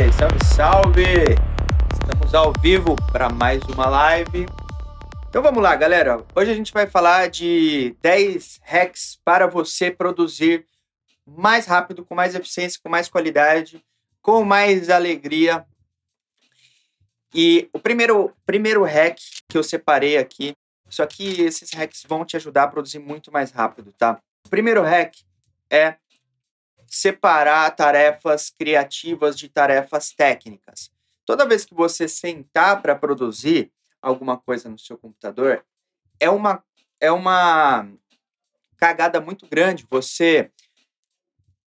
Ei, salve, salve! Estamos ao vivo para mais uma live. Então vamos lá, galera. Hoje a gente vai falar de 10 hacks para você produzir mais rápido, com mais eficiência, com mais qualidade, com mais alegria. E o primeiro, primeiro hack que eu separei aqui, só que esses hacks vão te ajudar a produzir muito mais rápido, tá? O primeiro hack é separar tarefas criativas de tarefas técnicas. Toda vez que você sentar para produzir alguma coisa no seu computador, é uma é uma cagada muito grande você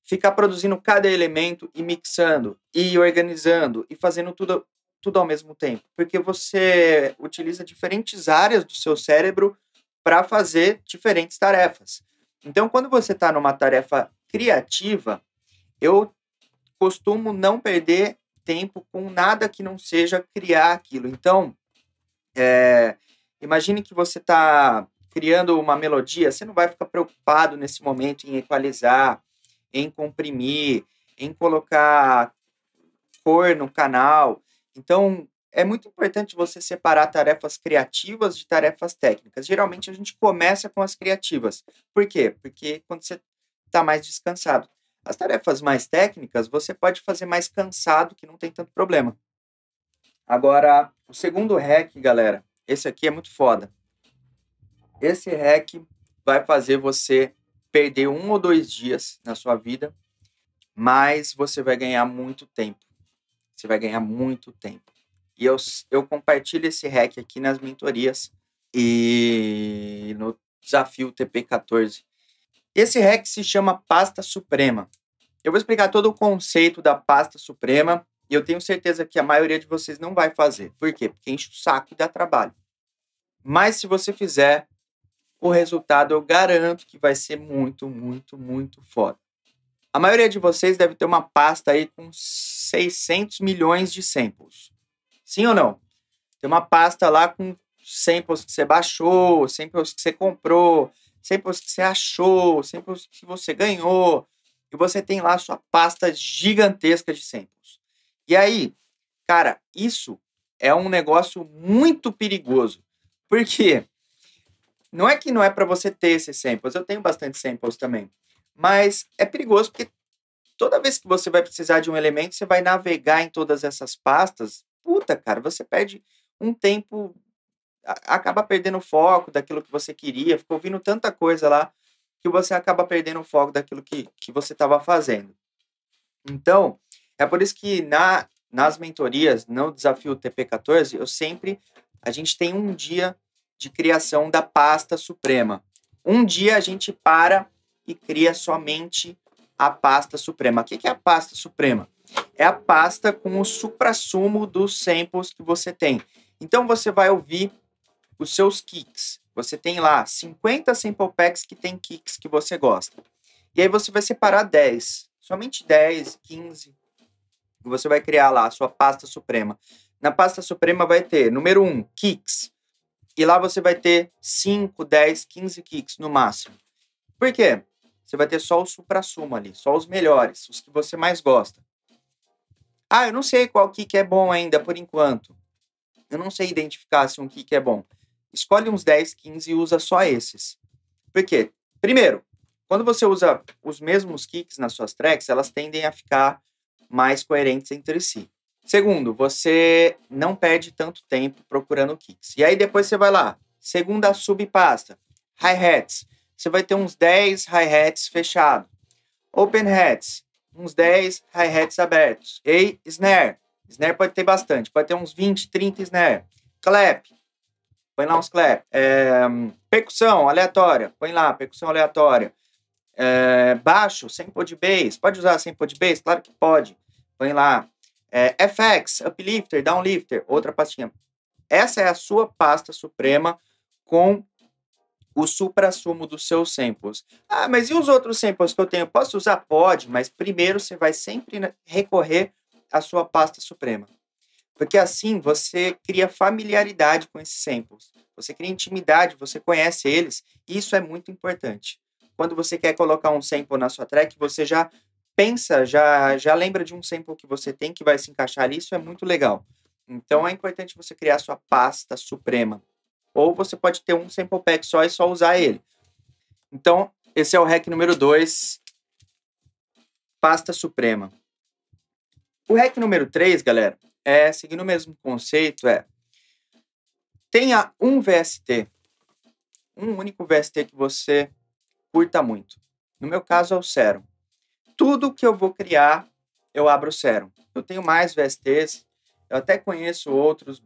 ficar produzindo cada elemento e mixando e organizando e fazendo tudo tudo ao mesmo tempo, porque você utiliza diferentes áreas do seu cérebro para fazer diferentes tarefas. Então, quando você está numa tarefa criativa, eu costumo não perder tempo com nada que não seja criar aquilo. Então, é, imagine que você está criando uma melodia, você não vai ficar preocupado nesse momento em equalizar, em comprimir, em colocar cor no canal. Então, é muito importante você separar tarefas criativas de tarefas técnicas. Geralmente a gente começa com as criativas. Por quê? Porque quando você está mais descansado. As tarefas mais técnicas você pode fazer mais cansado, que não tem tanto problema. Agora, o segundo hack, galera, esse aqui é muito foda. Esse hack vai fazer você perder um ou dois dias na sua vida, mas você vai ganhar muito tempo. Você vai ganhar muito tempo. E eu, eu compartilho esse hack aqui nas mentorias e no desafio TP14. Esse hack se chama pasta suprema. Eu vou explicar todo o conceito da pasta suprema e eu tenho certeza que a maioria de vocês não vai fazer. Por quê? Porque enche o saco e dá trabalho. Mas se você fizer, o resultado eu garanto que vai ser muito, muito, muito foda. A maioria de vocês deve ter uma pasta aí com 600 milhões de samples. Sim ou não? Tem uma pasta lá com samples que você baixou, samples que você comprou, samples que você achou, samples que você ganhou. E você tem lá sua pasta gigantesca de samples. E aí, cara, isso é um negócio muito perigoso. Por quê? Não é que não é para você ter esses samples, eu tenho bastante samples também. Mas é perigoso porque toda vez que você vai precisar de um elemento, você vai navegar em todas essas pastas. Puta, cara, você perde um tempo, acaba perdendo o foco daquilo que você queria, ficou ouvindo tanta coisa lá que você acaba perdendo o foco daquilo que, que você estava fazendo. Então, é por isso que na, nas mentorias, no desafio TP14, eu sempre, a gente tem um dia de criação da pasta suprema. Um dia a gente para e cria somente a pasta suprema. O que é a pasta suprema? É a pasta com o suprassumo dos samples que você tem. Então você vai ouvir os seus kicks. Você tem lá 50 sample packs que tem kicks que você gosta. E aí você vai separar 10, somente 10, 15. E você vai criar lá a sua pasta suprema. Na pasta suprema vai ter, número 1, kicks. E lá você vai ter 5, 10, 15 kicks no máximo. Por quê? Você vai ter só o supra-sumo ali, só os melhores, os que você mais gosta. Ah, eu não sei qual kick é bom ainda por enquanto. Eu não sei identificar se um kick é bom. Escolhe uns 10, 15 e usa só esses. Por quê? Primeiro, quando você usa os mesmos kicks nas suas tracks, elas tendem a ficar mais coerentes entre si. Segundo, você não perde tanto tempo procurando kicks. E aí depois você vai lá, segunda subpasta, hi-hats. Você vai ter uns 10 hi-hats fechados. Open hats, uns 10 hi-hats abertos. E snare. Snare pode ter bastante, pode ter uns 20, 30 snare. Clap, põe lá uns clap. É, percussão aleatória, põe lá, percussão aleatória. É, baixo, sample de bass, pode usar sample de bass? Claro que pode. Põe lá. É, FX, uplifter, downlifter, outra pastinha. Essa é a sua pasta suprema com o supra-sumo dos seus samples. Ah, mas e os outros samples que eu tenho? Posso usar? Pode, mas primeiro você vai sempre recorrer à sua pasta suprema. Porque assim você cria familiaridade com esses samples. Você cria intimidade, você conhece eles, e isso é muito importante. Quando você quer colocar um sample na sua track, você já pensa, já, já lembra de um sample que você tem que vai se encaixar ali, isso é muito legal. Então é importante você criar sua pasta suprema. Ou você pode ter um sample pack só e só usar ele. Então, esse é o hack número 2, pasta suprema. O hack número 3, galera, é seguindo o mesmo conceito, é tenha um VST, um único VST que você curta muito. No meu caso é o Serum. Tudo que eu vou criar, eu abro o Serum. Eu tenho mais VSTs, eu até conheço outros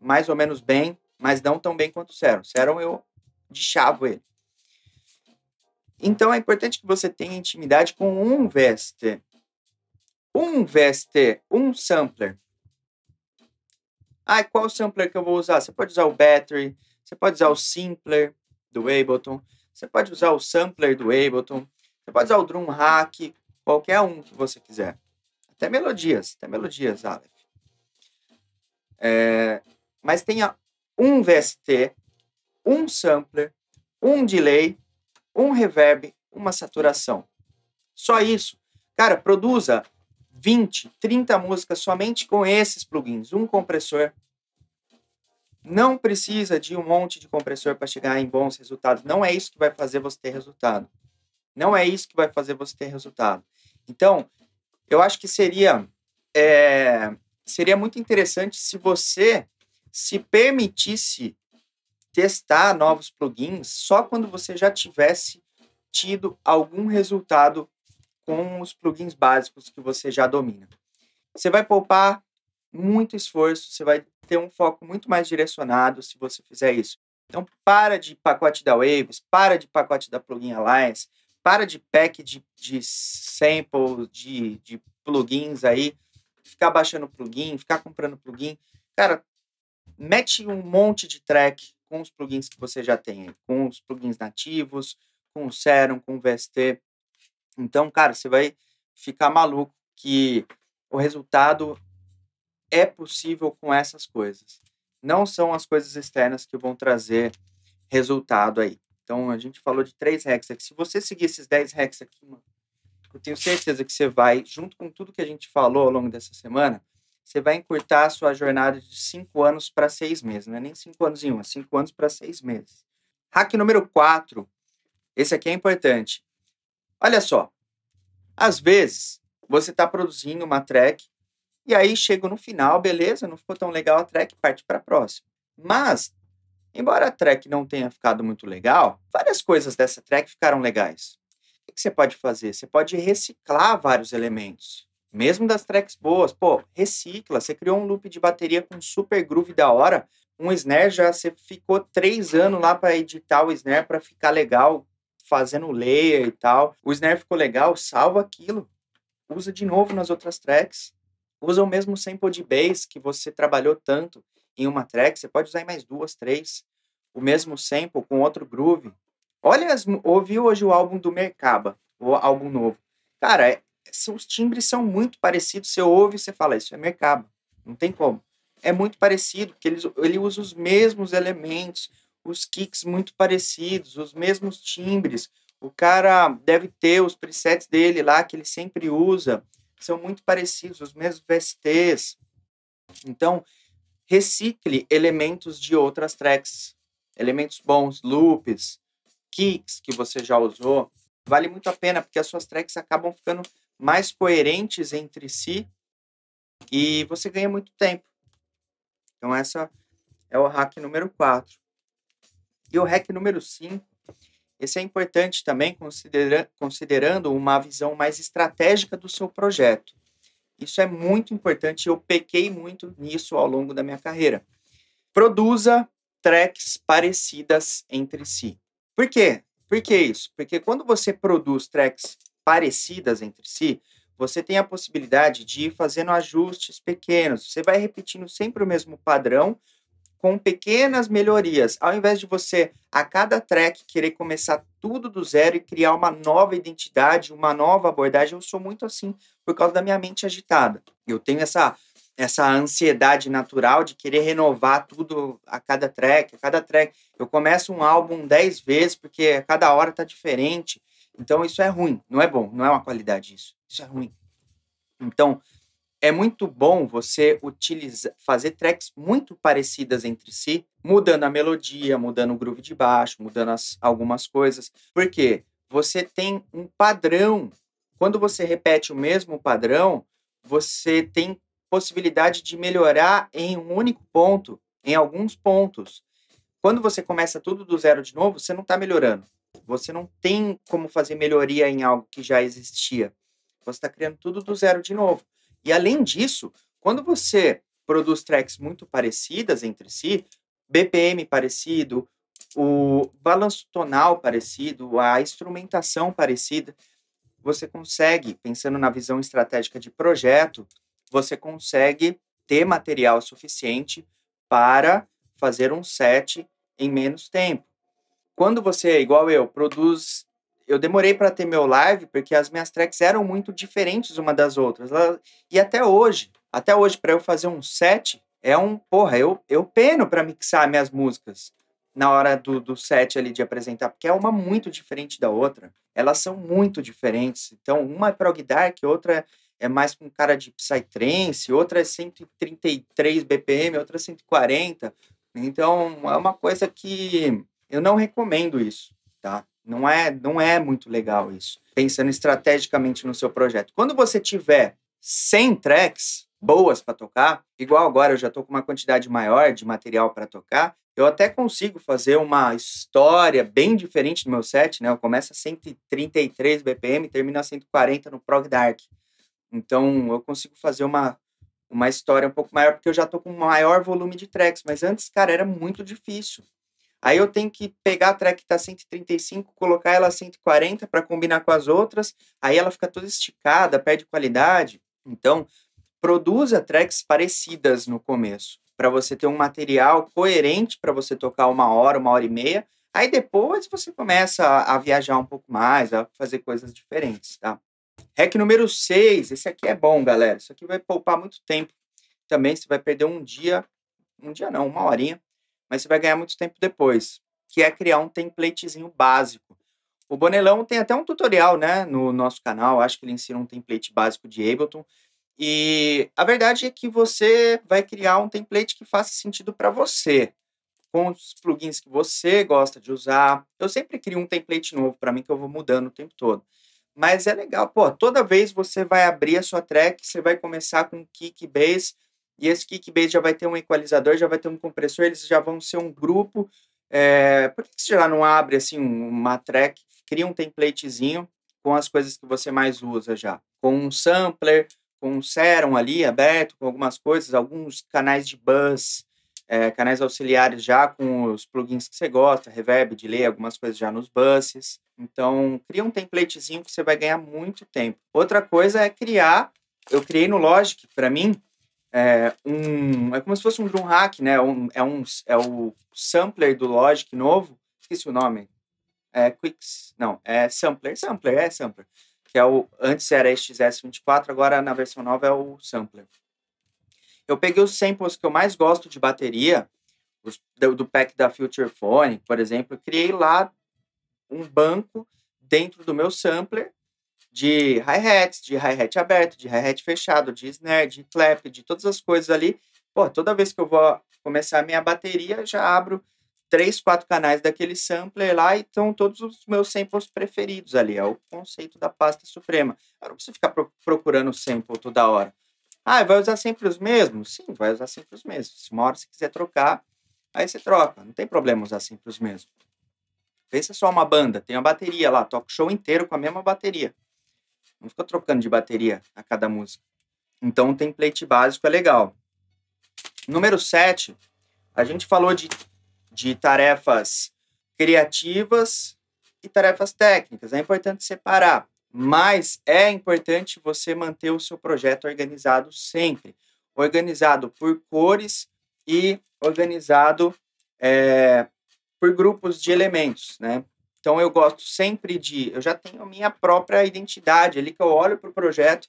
mais ou menos bem, mas não tão bem quanto o Serum. Serum eu chavo ele. Então é importante que você tenha intimidade com um VST. Um VST, um sampler. Ah, qual sampler que eu vou usar? Você pode usar o Battery, você pode usar o Simpler do Ableton, você pode usar o Sampler do Ableton, você pode usar o Drum Hack, qualquer um que você quiser. Até melodias, até melodias, Aleph. É, mas tenha um VST, um sampler, um delay, um reverb, uma saturação. Só isso. Cara, produza 20, 30 músicas somente com esses plugins, um compressor. Não precisa de um monte de compressor para chegar em bons resultados. Não é isso que vai fazer você ter resultado. Não é isso que vai fazer você ter resultado. Então, eu acho que seria é, seria muito interessante se você se permitisse testar novos plugins só quando você já tivesse tido algum resultado com os plugins básicos que você já domina. Você vai poupar muito esforço, você vai ter um foco muito mais direcionado se você fizer isso. Então, para de pacote da Waves, para de pacote da Plugin Alliance, para de pack de, de sample, de, de plugins aí, ficar baixando plugin, ficar comprando plugin. Cara, mete um monte de track com os plugins que você já tem, com os plugins nativos, com o Serum, com o VST. Então, cara, você vai ficar maluco que o resultado é possível com essas coisas. Não são as coisas externas que vão trazer resultado aí. Então, a gente falou de três hacks aqui. Se você seguir esses 10 hacks aqui, mano, eu tenho certeza que você vai, junto com tudo que a gente falou ao longo dessa semana, você vai encurtar a sua jornada de cinco anos para seis meses. Não é nem cinco anos em um, é cinco anos para seis meses. Hack número 4. Esse aqui é importante. Olha só, às vezes você está produzindo uma track e aí chega no final, beleza, não ficou tão legal a track, parte para a próxima. Mas, embora a track não tenha ficado muito legal, várias coisas dessa track ficaram legais. O que você pode fazer? Você pode reciclar vários elementos. Mesmo das tracks boas, pô, recicla. Você criou um loop de bateria com super groove da hora, um snare já você ficou três anos lá para editar o snare para ficar legal, fazendo layer e tal. O snare ficou legal, salva aquilo. Usa de novo nas outras tracks. Usa o mesmo sample de bass que você trabalhou tanto em uma track. Você pode usar em mais duas, três. O mesmo sample com outro groove. Olha, as, ouviu hoje o álbum do Mercaba, o álbum novo. Cara, os timbres são muito parecidos. Você ouve e você fala, isso é Mercaba. Não tem como. É muito parecido, porque ele, ele usa os mesmos elementos, os kicks muito parecidos, os mesmos timbres. O cara deve ter os presets dele lá que ele sempre usa, são muito parecidos, os mesmos VSTs. Então, recicle elementos de outras tracks, elementos bons, loops, kicks que você já usou. Vale muito a pena porque as suas tracks acabam ficando mais coerentes entre si e você ganha muito tempo. Então, essa é o hack número 4. E o REC número 5, esse é importante também considera considerando uma visão mais estratégica do seu projeto. Isso é muito importante eu pequei muito nisso ao longo da minha carreira. Produza tracks parecidas entre si. Por quê? Por que isso? Porque quando você produz tracks parecidas entre si, você tem a possibilidade de ir fazendo ajustes pequenos. Você vai repetindo sempre o mesmo padrão, com pequenas melhorias, ao invés de você a cada track querer começar tudo do zero e criar uma nova identidade, uma nova abordagem, eu sou muito assim por causa da minha mente agitada. Eu tenho essa essa ansiedade natural de querer renovar tudo a cada track, a cada track. Eu começo um álbum dez vezes porque a cada hora tá diferente. Então isso é ruim, não é bom, não é uma qualidade isso. Isso é ruim. Então, é muito bom você utilizar, fazer tracks muito parecidas entre si, mudando a melodia, mudando o groove de baixo, mudando as, algumas coisas, porque você tem um padrão. Quando você repete o mesmo padrão, você tem possibilidade de melhorar em um único ponto, em alguns pontos. Quando você começa tudo do zero de novo, você não está melhorando. Você não tem como fazer melhoria em algo que já existia. Você está criando tudo do zero de novo. E além disso, quando você produz tracks muito parecidas entre si, BPM parecido, o balanço tonal parecido, a instrumentação parecida, você consegue, pensando na visão estratégica de projeto, você consegue ter material suficiente para fazer um set em menos tempo. Quando você, igual eu, produz eu demorei para ter meu live porque as minhas tracks eram muito diferentes uma das outras. E até hoje, até hoje para eu fazer um set é um, porra, eu eu peno para mixar minhas músicas na hora do, do set ali de apresentar, porque é uma muito diferente da outra. Elas são muito diferentes. Então, uma é prog dark, outra é mais com cara de psytrance, outra é 133 BPM, outra é 140. Então, é uma coisa que eu não recomendo isso, tá? Não é, não é muito legal isso. Pensando estrategicamente no seu projeto. Quando você tiver 100 tracks boas para tocar, igual agora eu já estou com uma quantidade maior de material para tocar, eu até consigo fazer uma história bem diferente no meu set, né? Eu começo a 133 BPM e termino a 140 no Prog Dark. Então, eu consigo fazer uma, uma história um pouco maior, porque eu já estou com um maior volume de tracks. Mas antes, cara, era muito difícil. Aí eu tenho que pegar a track que tá 135, colocar ela a 140 para combinar com as outras, aí ela fica toda esticada, perde qualidade. Então, produza tracks parecidas no começo, para você ter um material coerente para você tocar uma hora, uma hora e meia. Aí depois você começa a, viajar um pouco mais, a fazer coisas diferentes, tá? Hack número 6, esse aqui é bom, galera. Isso aqui vai poupar muito tempo. Também você vai perder um dia, um dia não, uma horinha mas você vai ganhar muito tempo depois, que é criar um templatezinho básico. O Bonelão tem até um tutorial, né, no nosso canal, acho que ele ensina um template básico de Ableton, e a verdade é que você vai criar um template que faça sentido para você, com os plugins que você gosta de usar. Eu sempre crio um template novo para mim que eu vou mudando o tempo todo. Mas é legal, pô, toda vez você vai abrir a sua track, você vai começar com kick bass, e esse Kickbase já vai ter um equalizador, já vai ter um compressor, eles já vão ser um grupo. É, por que você já não abre assim uma track, cria um templatezinho com as coisas que você mais usa já? Com um sampler, com um serum ali aberto, com algumas coisas, alguns canais de buzz, é, canais auxiliares já com os plugins que você gosta, reverb, delay, algumas coisas já nos buses. Então, cria um templatezinho que você vai ganhar muito tempo. Outra coisa é criar, eu criei no Logic, para mim, é, um, é como se fosse um drum hack, né? Um, é, um, é o sampler do Logic novo, esqueci o nome. É Quicks, não, é sampler, sampler, é sampler. Que é o, antes era XS24, agora na versão nova é o sampler. Eu peguei os samples que eu mais gosto de bateria, os, do, do pack da Future Phone, por exemplo, criei lá um banco dentro do meu sampler de hi-hats, de hi-hat aberto, de hi-hat fechado, de snare, de clap, de todas as coisas ali. Pô, toda vez que eu vou começar a minha bateria, já abro três, quatro canais daquele sampler lá e estão todos os meus samples preferidos ali. É o conceito da pasta suprema. Eu não preciso ficar pro procurando sample toda hora. Ah, vai usar sempre os mesmos? Sim, vai usar sempre os mesmos. Se uma hora você quiser trocar, aí você troca. Não tem problema usar sempre os mesmos. Pensa só uma banda, tem a bateria lá, toca o show inteiro com a mesma bateria. Não fica trocando de bateria a cada música. Então, o template básico é legal. Número 7, a gente falou de, de tarefas criativas e tarefas técnicas. É importante separar, mas é importante você manter o seu projeto organizado sempre. Organizado por cores e organizado é, por grupos de elementos, né? Então eu gosto sempre de. Eu já tenho a minha própria identidade ali, que eu olho para o projeto.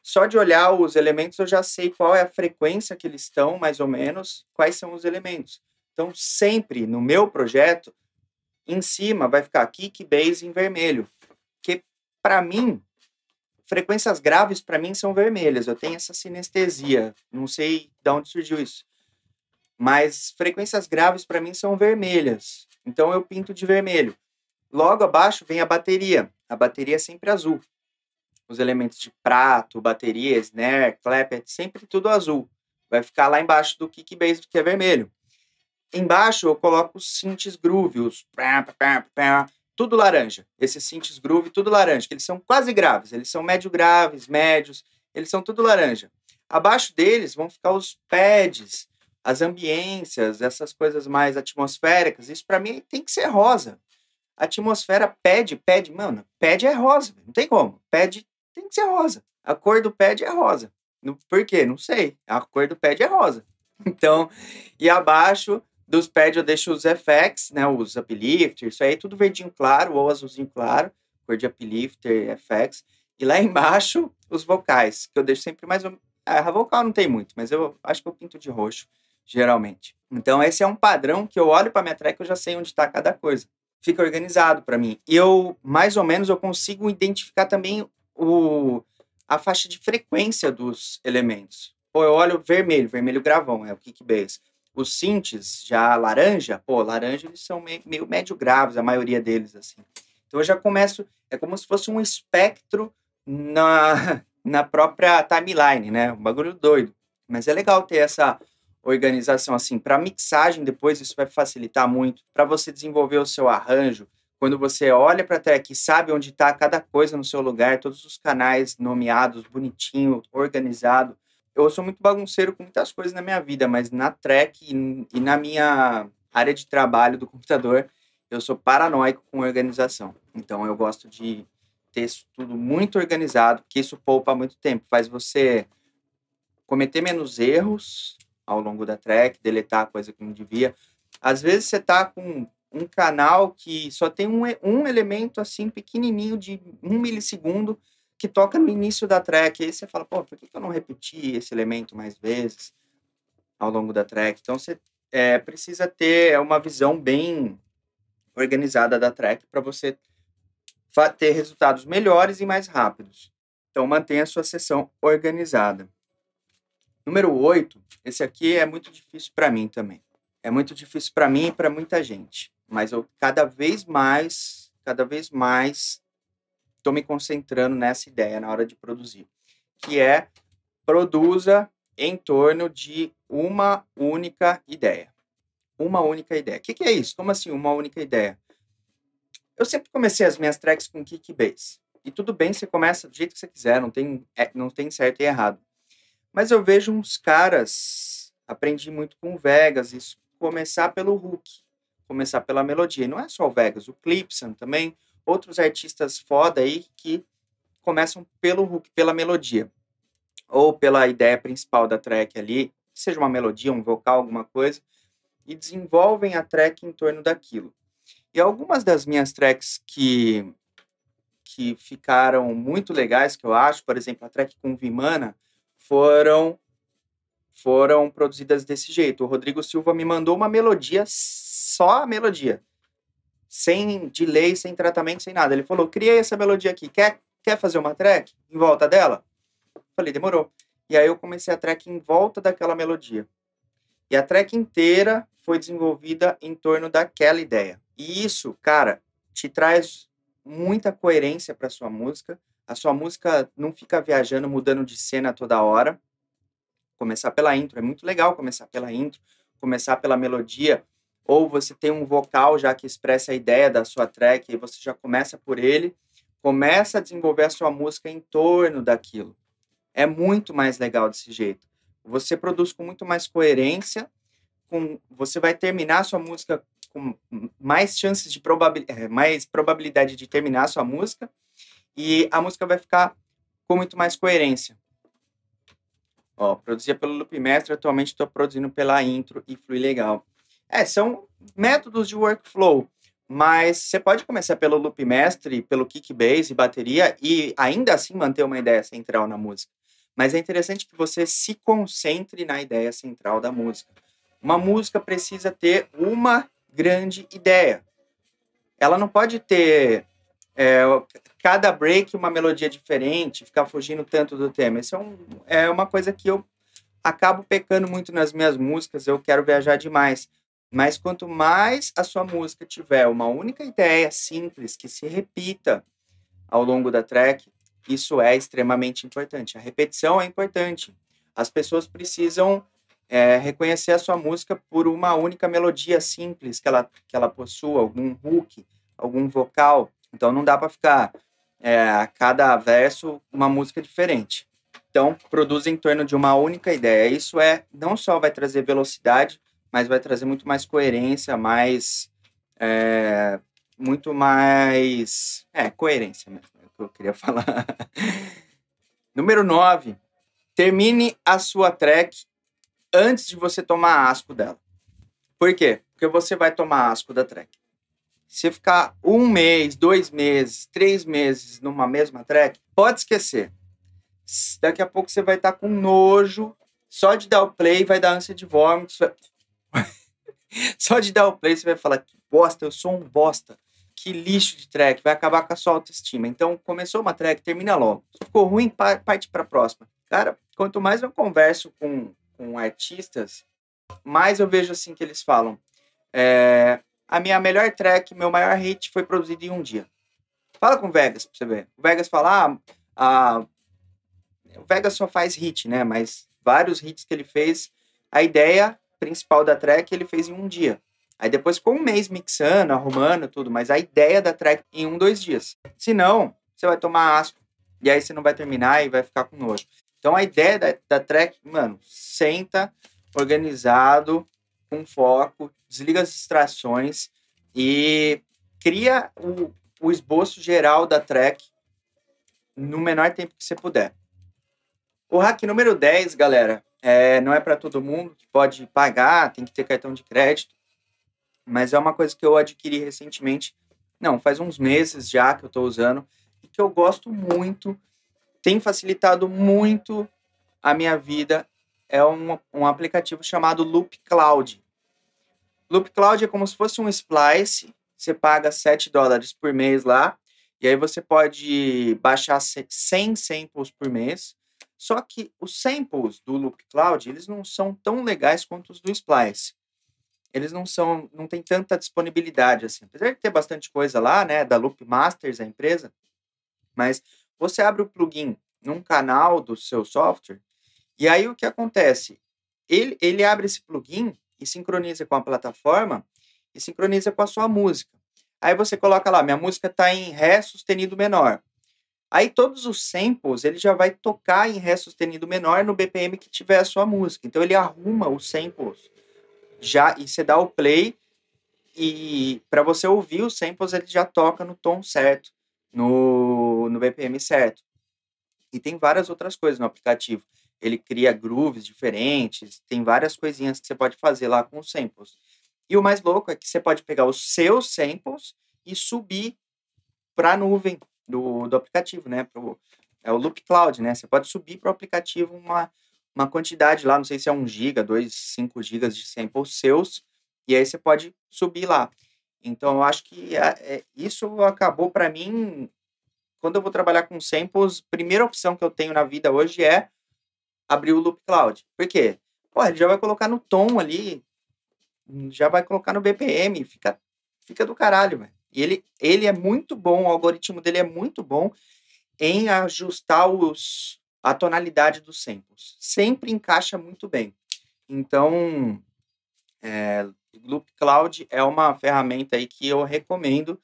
só de olhar os elementos eu já sei qual é a frequência que eles estão, mais ou menos, quais são os elementos. Então, sempre no meu projeto, em cima vai ficar kick, bass em vermelho. Que, para mim, frequências graves para mim são vermelhas. Eu tenho essa sinestesia. Não sei de onde surgiu isso. Mas frequências graves para mim são vermelhas. Então eu pinto de vermelho. Logo abaixo vem a bateria. A bateria é sempre azul. Os elementos de prato, bateria, snare, clap, é sempre tudo azul. Vai ficar lá embaixo do kick bass, que é vermelho. Embaixo eu coloco os synths groove, os tudo laranja. Esses synths groove, tudo laranja, que eles são quase graves, eles são médio graves, médios, eles são tudo laranja. Abaixo deles vão ficar os pads, as ambiências, essas coisas mais atmosféricas. Isso para mim tem que ser rosa. A atmosfera pad, pad, mano, pad é rosa, não tem como. Pad tem que ser rosa. A cor do pad é rosa. Por quê? Não sei. A cor do pad é rosa. Então, e abaixo dos pads eu deixo os FX, né, os uplifter, isso aí tudo verdinho claro ou azulzinho claro, cor de uplifter, FX. E lá embaixo os vocais, que eu deixo sempre mais. Ah, a vocal não tem muito, mas eu acho que eu pinto de roxo, geralmente. Então esse é um padrão que eu olho para minha track e eu já sei onde está cada coisa. Fica organizado para mim. E eu, mais ou menos, eu consigo identificar também o, a faixa de frequência dos elementos. Ou eu olho vermelho, vermelho gravão, é o kick bass os synths já laranja, pô, laranja eles são meio, meio médio graves, a maioria deles, assim. Então eu já começo, é como se fosse um espectro na, na própria timeline, né? Um bagulho doido. Mas é legal ter essa organização assim. Para mixagem, depois isso vai facilitar muito. Para você desenvolver o seu arranjo, quando você olha para a track e sabe onde está cada coisa no seu lugar, todos os canais nomeados, bonitinho, organizado, eu sou muito bagunceiro com muitas coisas na minha vida, mas na track e, na minha área de trabalho do computador, eu sou paranoico com organização. Então eu gosto de ter isso tudo muito organizado, porque isso poupa muito tempo, faz você cometer menos erros ao longo da track, deletar coisa que não devia. Às vezes você tá com um canal que só tem um, um elemento assim pequenininho de um milissegundo que toca no início da track. Aí você fala, pô, por que eu não repeti esse elemento mais vezes ao longo da track? Então você é, precisa ter uma visão bem organizada da track para você ter resultados melhores e mais rápidos. Então mantenha a sua sessão organizada. Número 8, esse aqui é muito difícil para mim também. É muito difícil para mim e para muita gente, mas eu cada vez mais, cada vez mais estou me concentrando nessa ideia na hora de produzir, que é produza em torno de uma única ideia. Uma única ideia. O que, que é isso? Como assim uma única ideia? Eu sempre comecei as minhas tracks com kick bass. E tudo bem, você começa do jeito que você quiser, não tem, é, não tem certo e errado. Mas eu vejo uns caras, aprendi muito com o Vegas, isso, começar pelo hook, começar pela melodia. E não é só o Vegas, o Clipson também, outros artistas foda aí que começam pelo hook, pela melodia, ou pela ideia principal da track ali, seja uma melodia, um vocal, alguma coisa, e desenvolvem a track em torno daquilo. E algumas das minhas tracks que que ficaram muito legais, que eu acho, por exemplo, a track com Vimana, foram foram produzidas desse jeito. O Rodrigo Silva me mandou uma melodia, só a melodia sem delay, sem tratamento, sem nada. Ele falou: criei essa melodia aqui, quer, quer fazer uma track em volta dela? Falei: demorou. E aí eu comecei a track em volta daquela melodia. E a track inteira foi desenvolvida em torno daquela ideia. E isso, cara, te traz muita coerência para sua música. A sua música não fica viajando, mudando de cena toda hora. Começar pela intro, é muito legal começar pela intro, começar pela melodia, ou você tem um vocal já que expressa a ideia da sua track e você já começa por ele, começa a desenvolver a sua música em torno daquilo. É muito mais legal desse jeito. Você produz com muito mais coerência, com, você vai terminar a sua música com mais chances de probabilidade, é, mais probabilidade de terminar a sua música e a música vai ficar com muito mais coerência. Ó, produzia pelo Loop Mestre, atualmente estou produzindo pela intro e flui legal. É, são métodos de workflow, mas você pode começar pelo loop mestre, pelo kick bass e bateria e ainda assim manter uma ideia central na música. Mas é interessante que você se concentre na ideia central da música. Uma música precisa ter uma grande ideia. Ela não pode ter é, cada break uma melodia diferente, ficar fugindo tanto do tema. Isso é, um, é uma coisa que eu acabo pecando muito nas minhas músicas, eu quero viajar demais. Mas quanto mais a sua música tiver uma única ideia simples que se repita ao longo da track, isso é extremamente importante. A repetição é importante. As pessoas precisam é, reconhecer a sua música por uma única melodia simples que ela, que ela possua, algum hook, algum vocal. Então não dá para ficar é, cada verso uma música diferente. Então produz em torno de uma única ideia. Isso é não só vai trazer velocidade, mas vai trazer muito mais coerência, mais é, muito mais é coerência mesmo que eu queria falar. Número 9. Termine a sua track antes de você tomar asco dela. Por quê? Porque você vai tomar asco da track. Se ficar um mês, dois meses, três meses numa mesma track, pode esquecer. Daqui a pouco você vai estar com nojo. Só de dar o play vai dar ânsia de vômito. Só de dar o play você vai falar que bosta, eu sou um bosta que lixo de track, vai acabar com a sua autoestima. Então, começou uma track, termina logo. Ficou ruim, parte para a próxima. Cara, quanto mais eu converso com, com artistas, mais eu vejo assim que eles falam. É, a minha melhor track, meu maior hit foi produzido em um dia. Fala com o Vegas pra você ver. O Vegas fala, ah, a... o Vegas só faz hit, né? Mas vários hits que ele fez, a ideia principal da track ele fez em um dia. Aí depois ficou um mês mixando, arrumando tudo, mas a ideia da track em um, dois dias. Se não, você vai tomar asco. E aí você não vai terminar e vai ficar com nojo. Então a ideia da, da track, mano, senta organizado, com foco, desliga as distrações e cria o, o esboço geral da track no menor tempo que você puder. O hack número 10, galera, é, não é para todo mundo que pode pagar, tem que ter cartão de crédito mas é uma coisa que eu adquiri recentemente. Não, faz uns meses já que eu estou usando e que eu gosto muito, tem facilitado muito a minha vida. É um, um aplicativo chamado Loop Cloud. Loop Cloud é como se fosse um Splice. Você paga 7 dólares por mês lá. E aí você pode baixar 100 samples por mês. Só que os samples do Loop Cloud, eles não são tão legais quanto os do Splice eles não são, não tem tanta disponibilidade assim. Apesar de ter bastante coisa lá, né, da Loop Masters, a empresa, mas você abre o plugin num canal do seu software e aí o que acontece? Ele, ele abre esse plugin e sincroniza com a plataforma e sincroniza com a sua música. Aí você coloca lá, minha música está em Ré sustenido menor. Aí todos os samples ele já vai tocar em Ré sustenido menor no BPM que tiver a sua música. Então ele arruma os samples já e você dá o play e para você ouvir os samples ele já toca no tom certo, no, no BPM certo. E tem várias outras coisas no aplicativo. Ele cria grooves diferentes, tem várias coisinhas que você pode fazer lá com os samples. E o mais louco é que você pode pegar os seus samples e subir para a nuvem do, do aplicativo, né? Pro, é o Loop Cloud, né? Você pode subir para o aplicativo uma, uma quantidade lá, não sei se é 1 GB, 2, 5 GB de samples seus, e aí você pode subir lá. Então, eu acho que é, é, isso acabou para mim. Quando eu vou trabalhar com samples, primeira opção que eu tenho na vida hoje é abrir o Loop Cloud. Por quê? Pô, ele já vai colocar no tom ali, já vai colocar no BPM, fica, fica do caralho, velho. E ele, ele é muito bom, o algoritmo dele é muito bom em ajustar os, a tonalidade dos samples. Sempre encaixa muito bem. Então, é, Loop Cloud é uma ferramenta aí que eu recomendo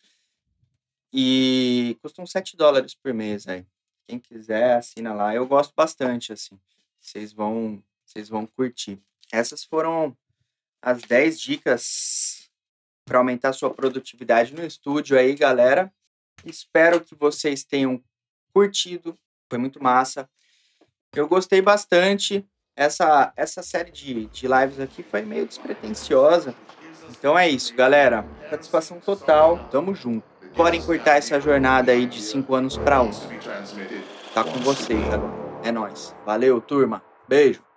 e custa uns 7 dólares por mês aí. Quem quiser, assina lá. Eu gosto bastante, assim. Vocês vão, vocês vão curtir. Essas foram as 10 dicas para aumentar sua produtividade no estúdio aí, galera. Espero que vocês tenham curtido. Foi muito massa. Eu gostei bastante. Essa, essa série de, de lives aqui foi meio despretensiosa. Então é isso, galera. Satisfação total. Tamo junto. Bora encurtar essa jornada aí de cinco anos para um. Tá com vocês agora. É nóis. Valeu, turma. Beijo.